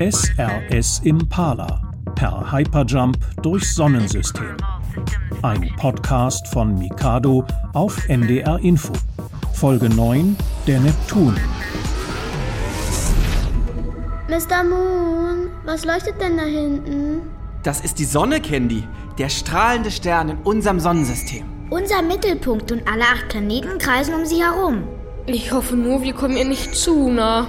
SRS Impala per Hyperjump durchs Sonnensystem. Ein Podcast von Mikado auf NDR Info. Folge 9 Der Neptun. Mr. Moon, was leuchtet denn da hinten? Das ist die Sonne, Candy. Der strahlende Stern in unserem Sonnensystem. Unser Mittelpunkt und alle acht Planeten kreisen um sie herum. Ich hoffe nur, wir kommen ihr nicht zu nah.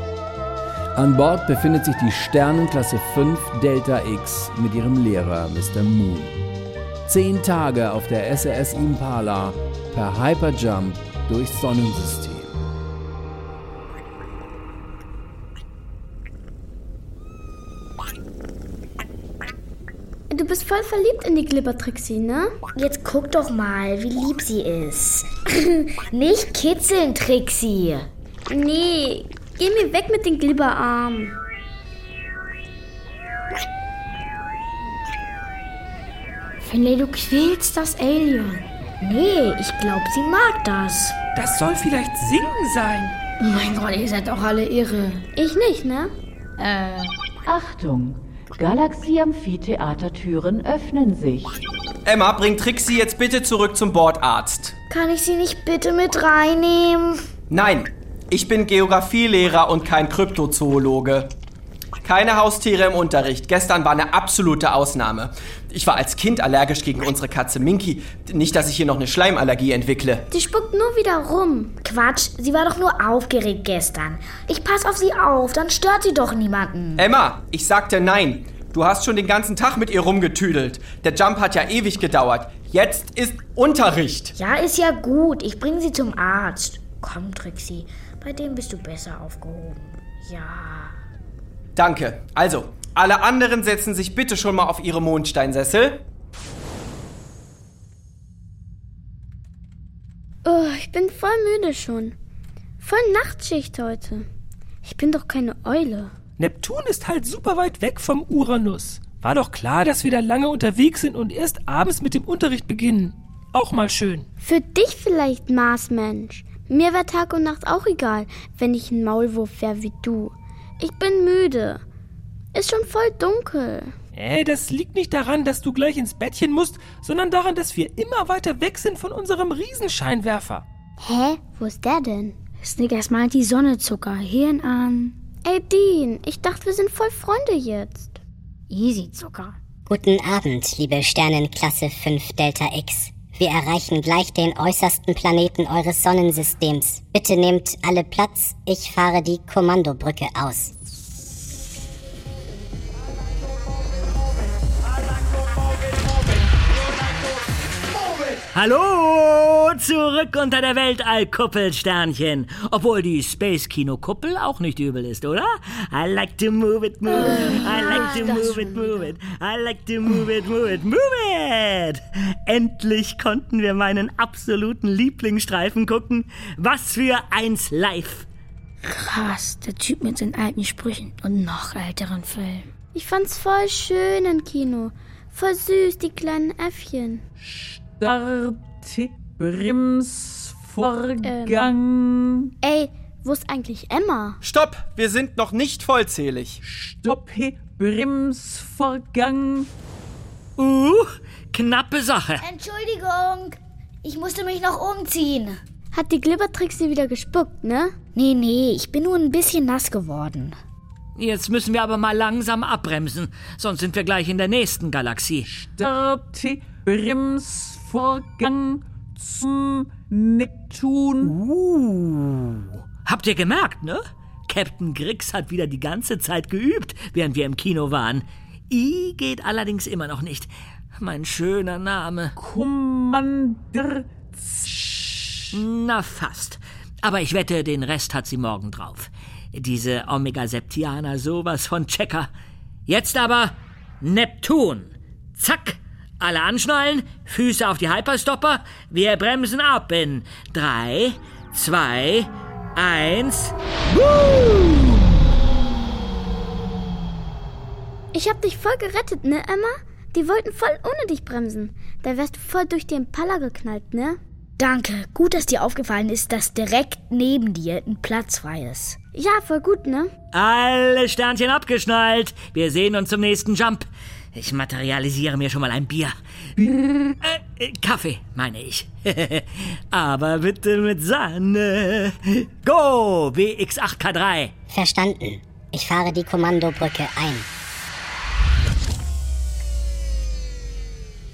An Bord befindet sich die Sternenklasse 5 Delta X mit ihrem Lehrer Mr. Moon. Zehn Tage auf der SRS Impala per Hyperjump durchs Sonnensystem. Du bist voll verliebt in die Glibbertrixie, ne? Jetzt guck doch mal, wie lieb sie ist. Nicht kitzeln, Trixie. Nee, geh mir weg mit den Glibberarmen. Finde, du quälst das Alien. Nee, ich glaube, sie mag das. Das soll vielleicht Singen sein. Oh mein Gott, ihr seid doch alle irre. Ich nicht, ne? Äh. Achtung! Galaxie-Amphitheatertüren öffnen sich. Emma, bring Trixie jetzt bitte zurück zum Bordarzt. Kann ich sie nicht bitte mit reinnehmen? Nein, ich bin Geographielehrer und kein Kryptozoologe. Keine Haustiere im Unterricht. Gestern war eine absolute Ausnahme. Ich war als Kind allergisch gegen unsere Katze Minky. Nicht, dass ich hier noch eine Schleimallergie entwickle. Die spuckt nur wieder rum. Quatsch, sie war doch nur aufgeregt gestern. Ich pass auf sie auf, dann stört sie doch niemanden. Emma, ich sagte nein. Du hast schon den ganzen Tag mit ihr rumgetüdelt. Der Jump hat ja ewig gedauert. Jetzt ist Unterricht. Ja, ist ja gut. Ich bring sie zum Arzt. Komm, Trixie, bei dem bist du besser aufgehoben. Ja. Danke. Also, alle anderen setzen sich bitte schon mal auf ihre Mondsteinsessel. Oh, ich bin voll müde schon. Voll Nachtschicht heute. Ich bin doch keine Eule. Neptun ist halt super weit weg vom Uranus. War doch klar, dass wir da lange unterwegs sind und erst abends mit dem Unterricht beginnen. Auch mal schön. Für dich vielleicht, Marsmensch. Mir wäre Tag und Nacht auch egal, wenn ich ein Maulwurf wäre wie du. Ich bin müde. Ist schon voll dunkel. Äh, das liegt nicht daran, dass du gleich ins Bettchen musst, sondern daran, dass wir immer weiter weg sind von unserem Riesenscheinwerfer. Hä? Wo ist der denn? Snick erstmal die Sonne, Zucker. Hirn an. Ey, Dean, ich dachte, wir sind voll Freunde jetzt. Easy, Zucker. Guten Abend, liebe Sternenklasse 5 Delta X. Wir erreichen gleich den äußersten Planeten eures Sonnensystems. Bitte nehmt alle Platz, ich fahre die Kommandobrücke aus. Hallo, zurück unter der Weltallkuppel, Sternchen. Obwohl die Space-Kino-Kuppel auch nicht übel ist, oder? I like to move it, move it. I like to move it, move it. I like to move it, move it, move it. Endlich konnten wir meinen absoluten Lieblingsstreifen gucken. Was für eins live. Krass, der Typ mit seinen alten Sprüchen und noch älteren Filmen. Ich fand's voll schön im Kino. Voll süß, die kleinen Äffchen. Starte Bremsvorgang. Ähm, ey, wo ist eigentlich Emma? Stopp, wir sind noch nicht vollzählig. Stoppe Bremsvorgang. Uh, knappe Sache. Entschuldigung, ich musste mich noch umziehen. Hat die Glibbertrixie wieder gespuckt, ne? Nee, nee, ich bin nur ein bisschen nass geworden. Jetzt müssen wir aber mal langsam abbremsen, sonst sind wir gleich in der nächsten Galaxie. Starte Bremsvorgang zum Neptun. Uh, habt ihr gemerkt, ne? Captain Grix hat wieder die ganze Zeit geübt, während wir im Kino waren. I geht allerdings immer noch nicht. Mein schöner Name. Commander. Na fast. Aber ich wette, den Rest hat sie morgen drauf. Diese Omega-Septianer sowas von Checker. Jetzt aber Neptun. Zack, Alle anschnallen, Füße auf die Hyperstopper. Wir bremsen ab in 3, 2, 1. Ich hab dich voll gerettet, ne, Emma? Die wollten voll ohne dich bremsen. Da wärst du voll durch den Impala geknallt, ne? Danke. Gut, dass dir aufgefallen ist, dass direkt neben dir ein Platz frei ist. Ja, voll gut, ne? Alle Sternchen abgeschnallt. Wir sehen uns zum nächsten Jump. Ich materialisiere mir schon mal ein Bier. Äh, äh, Kaffee, meine ich. Aber bitte mit Sahne. Go, BX8K3. Verstanden. Ich fahre die Kommandobrücke ein.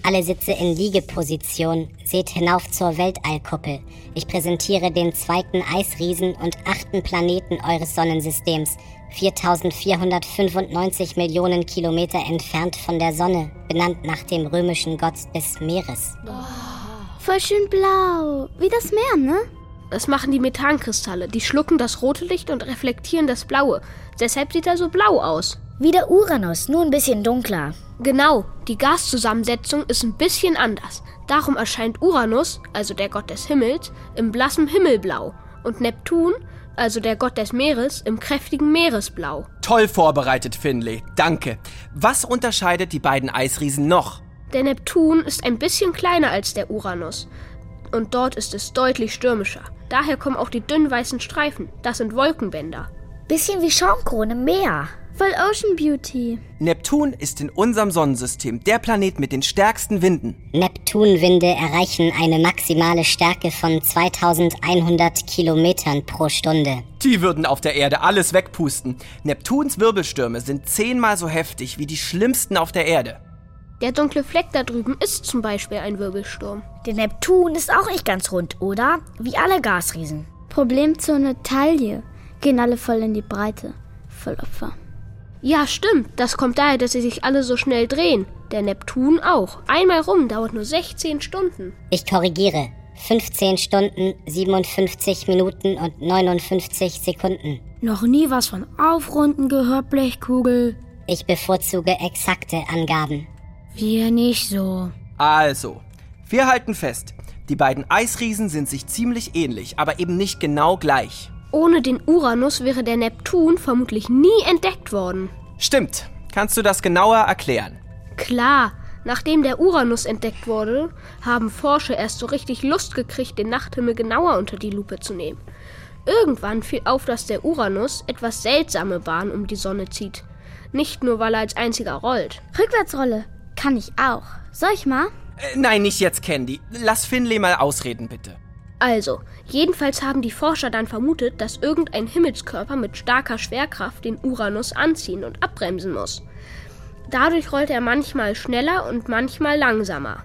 Alle Sitze in Liegeposition. Seht hinauf zur Weltallkuppel. Ich präsentiere den zweiten Eisriesen und achten Planeten eures Sonnensystems. 4495 Millionen Kilometer entfernt von der Sonne, benannt nach dem römischen Gott des Meeres. Voll schön blau. Wie das Meer, ne? Das machen die Methankristalle. Die schlucken das rote Licht und reflektieren das blaue. Deshalb sieht er so blau aus. Wie der Uranus, nur ein bisschen dunkler. Genau, die Gaszusammensetzung ist ein bisschen anders. Darum erscheint Uranus, also der Gott des Himmels, im blassen Himmelblau und Neptun, also der Gott des Meeres, im kräftigen Meeresblau. Toll vorbereitet, Finley. Danke. Was unterscheidet die beiden Eisriesen noch? Der Neptun ist ein bisschen kleiner als der Uranus. Und dort ist es deutlich stürmischer. Daher kommen auch die dünnen weißen Streifen. Das sind Wolkenbänder. Bisschen wie Schaumkrone im Meer. Voll Ocean Beauty. Neptun ist in unserem Sonnensystem der Planet mit den stärksten Winden. Neptunwinde erreichen eine maximale Stärke von 2100 Kilometern pro Stunde. Die würden auf der Erde alles wegpusten. Neptuns Wirbelstürme sind zehnmal so heftig wie die schlimmsten auf der Erde. Der dunkle Fleck da drüben ist zum Beispiel ein Wirbelsturm. Der Neptun ist auch nicht ganz rund, oder? Wie alle Gasriesen. Problemzone Taille. Gehen alle voll in die Breite. Voll Opfer. Ja, stimmt. Das kommt daher, dass sie sich alle so schnell drehen. Der Neptun auch. Einmal rum dauert nur 16 Stunden. Ich korrigiere. 15 Stunden, 57 Minuten und 59 Sekunden. Noch nie was von Aufrunden gehört, Blechkugel. Ich bevorzuge exakte Angaben. Wir nicht so. Also, wir halten fest. Die beiden Eisriesen sind sich ziemlich ähnlich, aber eben nicht genau gleich. Ohne den Uranus wäre der Neptun vermutlich nie entdeckt worden. Stimmt. Kannst du das genauer erklären? Klar, nachdem der Uranus entdeckt wurde, haben Forscher erst so richtig Lust gekriegt, den Nachthimmel genauer unter die Lupe zu nehmen. Irgendwann fiel auf, dass der Uranus etwas seltsame Bahnen um die Sonne zieht. Nicht nur, weil er als einziger rollt. Rückwärtsrolle. Kann ich auch. Soll ich mal? Äh, nein, nicht jetzt, Candy. Lass Finley mal ausreden, bitte. Also, jedenfalls haben die Forscher dann vermutet, dass irgendein Himmelskörper mit starker Schwerkraft den Uranus anziehen und abbremsen muss. Dadurch rollt er manchmal schneller und manchmal langsamer.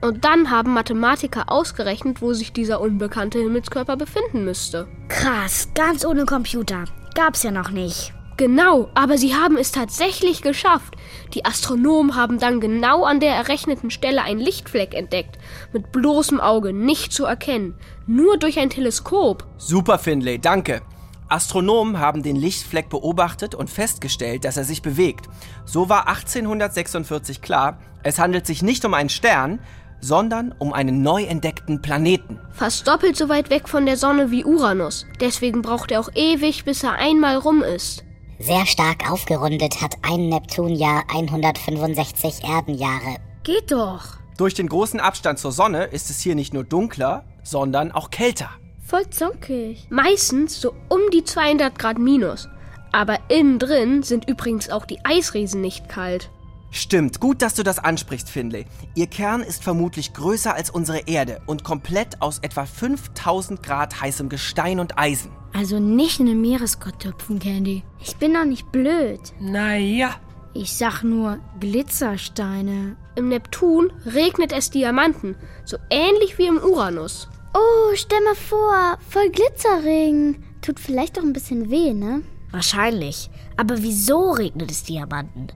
Und dann haben Mathematiker ausgerechnet, wo sich dieser unbekannte Himmelskörper befinden müsste. Krass, ganz ohne Computer. Gab's ja noch nicht. Genau, aber sie haben es tatsächlich geschafft. Die Astronomen haben dann genau an der errechneten Stelle einen Lichtfleck entdeckt. Mit bloßem Auge nicht zu erkennen. Nur durch ein Teleskop. Super, Finlay, danke. Astronomen haben den Lichtfleck beobachtet und festgestellt, dass er sich bewegt. So war 1846 klar, es handelt sich nicht um einen Stern, sondern um einen neu entdeckten Planeten. Fast doppelt so weit weg von der Sonne wie Uranus. Deswegen braucht er auch ewig, bis er einmal rum ist. Sehr stark aufgerundet hat ein Neptunjahr 165 Erdenjahre. Geht doch. Durch den großen Abstand zur Sonne ist es hier nicht nur dunkler, sondern auch kälter. Voll zonkig. Meistens so um die 200 Grad minus. Aber innen drin sind übrigens auch die Eisriesen nicht kalt. Stimmt, gut, dass du das ansprichst, Finley. Ihr Kern ist vermutlich größer als unsere Erde und komplett aus etwa 5000 Grad heißem Gestein und Eisen. Also nicht in den Meeresgott töpfen, Candy. Ich bin doch nicht blöd. Naja. Ich sag nur Glitzersteine. Im Neptun regnet es Diamanten, so ähnlich wie im Uranus. Oh, stell mal vor, voll Glitzerring. Tut vielleicht auch ein bisschen weh, ne? Wahrscheinlich. Aber wieso regnet es Diamanten?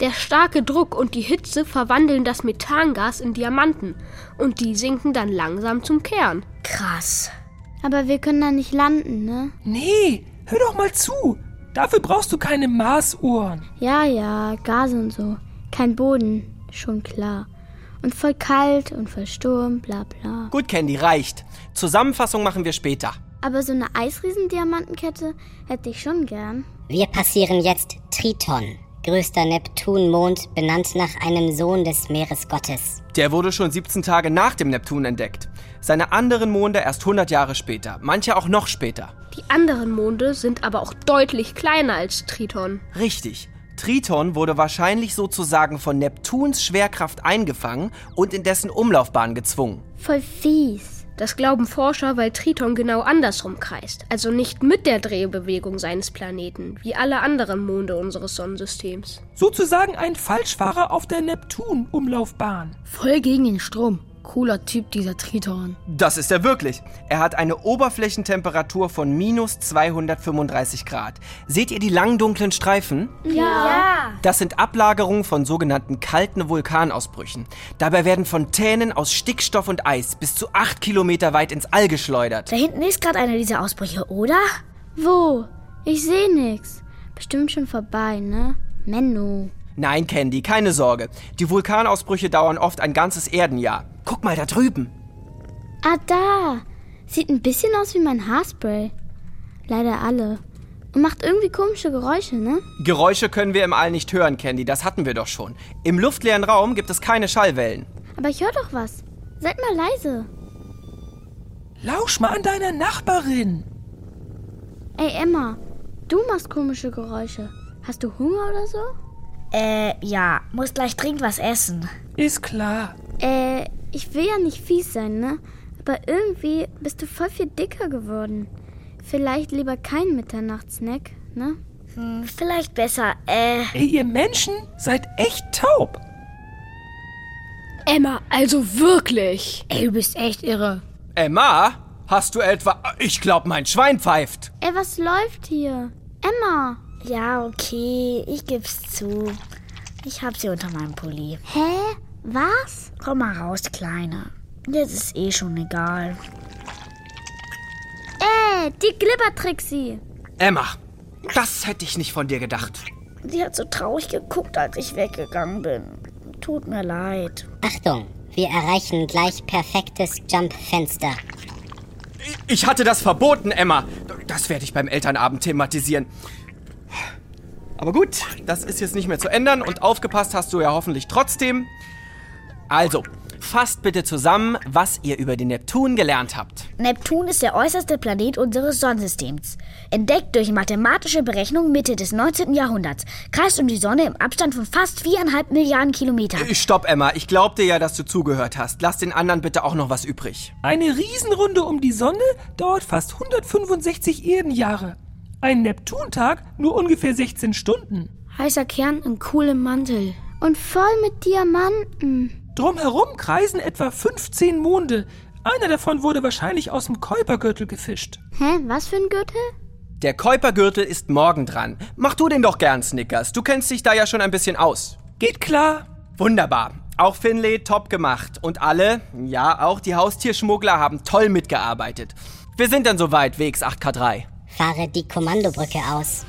Der starke Druck und die Hitze verwandeln das Methangas in Diamanten und die sinken dann langsam zum Kern. Krass. Aber wir können da nicht landen, ne? Nee, hör doch mal zu. Dafür brauchst du keine Maßuhren. Ja, ja, Gase und so. Kein Boden, schon klar. Und voll kalt und voll Sturm, bla bla. Gut, Candy, reicht. Zusammenfassung machen wir später. Aber so eine Eisriesendiamantenkette hätte ich schon gern. Wir passieren jetzt Triton, größter Neptunmond, benannt nach einem Sohn des Meeresgottes. Der wurde schon 17 Tage nach dem Neptun entdeckt. Seine anderen Monde erst 100 Jahre später, manche auch noch später. Die anderen Monde sind aber auch deutlich kleiner als Triton. Richtig. Triton wurde wahrscheinlich sozusagen von Neptuns Schwerkraft eingefangen und in dessen Umlaufbahn gezwungen. Voll fies. Das glauben Forscher, weil Triton genau andersrum kreist, also nicht mit der Drehbewegung seines Planeten, wie alle anderen Monde unseres Sonnensystems. Sozusagen ein Falschfahrer auf der Neptun-Umlaufbahn. Voll gegen den Strom. Cooler Typ, dieser Triton. Das ist er wirklich. Er hat eine Oberflächentemperatur von minus 235 Grad. Seht ihr die langen dunklen Streifen? Ja. Das sind Ablagerungen von sogenannten kalten Vulkanausbrüchen. Dabei werden Fontänen aus Stickstoff und Eis bis zu acht Kilometer weit ins All geschleudert. Da hinten ist gerade einer dieser Ausbrüche, oder? Wo? Ich sehe nix. Bestimmt schon vorbei, ne? Menno. Nein, Candy, keine Sorge. Die Vulkanausbrüche dauern oft ein ganzes Erdenjahr. Guck mal da drüben. Ah, da. Sieht ein bisschen aus wie mein Haarspray. Leider alle. Und macht irgendwie komische Geräusche, ne? Geräusche können wir im All nicht hören, Candy, das hatten wir doch schon. Im luftleeren Raum gibt es keine Schallwellen. Aber ich höre doch was. Seid mal leise. Lausch mal an deiner Nachbarin. Ey, Emma, du machst komische Geräusche. Hast du Hunger oder so? Äh, ja, muss gleich dringend was essen. Ist klar. Äh, ich will ja nicht fies sein, ne? Aber irgendwie bist du voll viel dicker geworden. Vielleicht lieber kein Mitternachtssnack, ne? Hm, vielleicht besser, äh. Ey, ihr Menschen seid echt taub. Emma, also wirklich. Ey, du bist echt irre. Emma, hast du etwa... Ich glaub, mein Schwein pfeift. Ey, was läuft hier? Emma! Ja, okay, ich geb's zu. Ich hab sie unter meinem Pulli. Hä? Was? Komm mal raus, Kleine. Jetzt ist eh schon egal. Ey, die Glibbertrixie. Emma, das hätte ich nicht von dir gedacht. Sie hat so traurig geguckt, als ich weggegangen bin. Tut mir leid. Achtung, wir erreichen gleich perfektes Jump-Fenster. Ich hatte das verboten, Emma. Das werde ich beim Elternabend thematisieren. Aber gut, das ist jetzt nicht mehr zu ändern und aufgepasst hast du ja hoffentlich trotzdem. Also, fasst bitte zusammen, was ihr über den Neptun gelernt habt. Neptun ist der äußerste Planet unseres Sonnensystems. Entdeckt durch mathematische Berechnung Mitte des 19. Jahrhunderts, kreist um die Sonne im Abstand von fast viereinhalb Milliarden Kilometern. Äh, Stopp, Emma. Ich glaubte ja, dass du zugehört hast. Lass den anderen bitte auch noch was übrig. Eine Riesenrunde um die Sonne dauert fast 165 Erdenjahre. Ein Neptuntag nur ungefähr 16 Stunden. Heißer Kern in coolem Mantel. Und voll mit Diamanten. Drumherum kreisen etwa 15 Monde. Einer davon wurde wahrscheinlich aus dem Kuipergürtel gefischt. Hä, was für ein Gürtel? Der Kuipergürtel ist morgen dran. Mach du den doch gern, Snickers. Du kennst dich da ja schon ein bisschen aus. Geht klar. Wunderbar. Auch Finlay top gemacht. Und alle, ja, auch die Haustierschmuggler haben toll mitgearbeitet. Wir sind dann soweit, Wegs 8K3. Fahre die Kommandobrücke aus.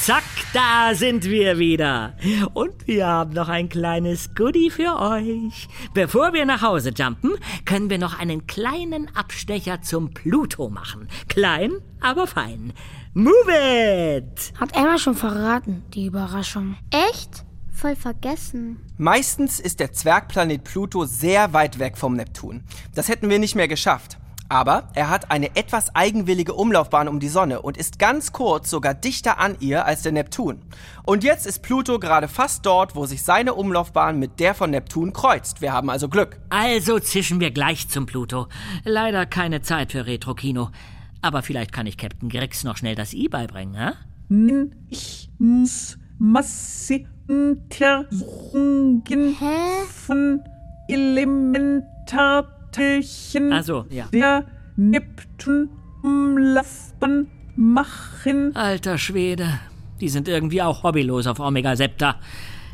Zack, da sind wir wieder. Und wir haben noch ein kleines Goodie für euch. Bevor wir nach Hause jumpen, können wir noch einen kleinen Abstecher zum Pluto machen. Klein, aber fein. Move it! Hat Emma schon verraten, die Überraschung. Echt? Voll vergessen. Meistens ist der Zwergplanet Pluto sehr weit weg vom Neptun. Das hätten wir nicht mehr geschafft. Aber er hat eine etwas eigenwillige Umlaufbahn um die Sonne und ist ganz kurz sogar dichter an ihr als der Neptun. Und jetzt ist Pluto gerade fast dort, wo sich seine Umlaufbahn mit der von Neptun kreuzt. Wir haben also Glück. Also zischen wir gleich zum Pluto. Leider keine Zeit für Retro-Kino. Aber vielleicht kann ich Captain Grix noch schnell das I beibringen, hä? Ich muss Masse Untersuchungen von Elementarteilchen Ach so, ja. der Neptun-Umlaufbahn machen. Alter Schwede. Die sind irgendwie auch hobbylos auf Omega Septa.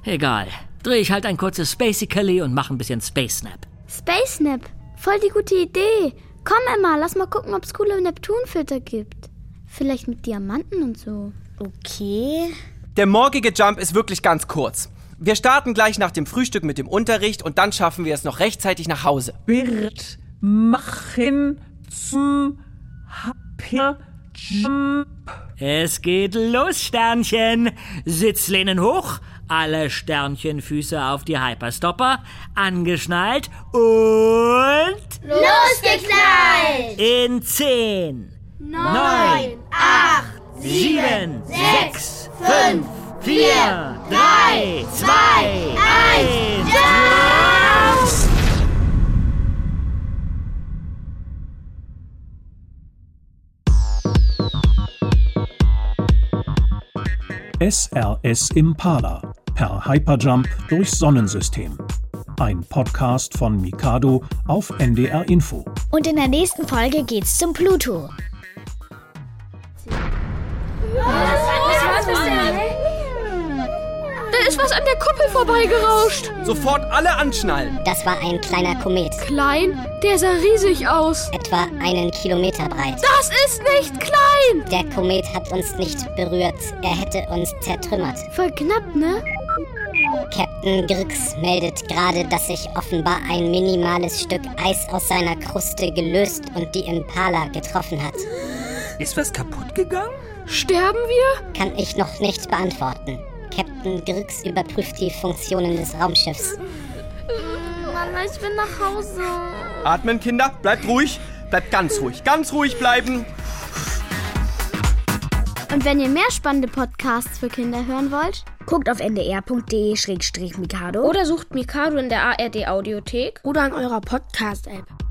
Egal. Dreh ich halt ein kurzes Spacey und mach ein bisschen Space Snap. Space Nap. Voll die gute Idee. Komm, Emma, lass mal gucken, ob es coole Neptunfilter gibt. Vielleicht mit Diamanten und so. Okay. Der morgige Jump ist wirklich ganz kurz. Wir starten gleich nach dem Frühstück mit dem Unterricht und dann schaffen wir es noch rechtzeitig nach Hause. Wird machen zum Hyperjump. Es geht los, Sternchen. Sitzlehnen hoch, alle Sternchenfüße auf die Hyperstopper, angeschnallt und Losgeknallt! in 10, Neun, acht, 7, 6, 5, 4, 3, 2, 1. SRS Impala per Hyperjump durchs Sonnensystem. Ein Podcast von Mikado auf NDR Info. Und in der nächsten Folge geht's zum Pluto. Da ist was an der Kuppel vorbeigerauscht. Sofort alle anschnallen. Das war ein kleiner Komet, Klein, der sah riesig aus. etwa einen Kilometer breit. Das ist nicht klein. Der Komet hat uns nicht berührt. Er hätte uns zertrümmert. Voll knapp, ne? Captain Grix meldet gerade, dass sich offenbar ein minimales Stück Eis aus seiner Kruste gelöst und die Impala getroffen hat. Ist was kaputt gegangen? Sterben wir? Kann ich noch nicht beantworten. Captain Grix überprüft die Funktionen des Raumschiffs. Mann, ich will nach Hause. Atmen, Kinder. Bleibt ruhig. Bleibt ganz ruhig. Ganz ruhig bleiben. Und wenn ihr mehr spannende Podcasts für Kinder hören wollt, Guckt auf ndr.de-mikado Oder sucht Mikado in der ARD Audiothek. Oder an eurer Podcast-App.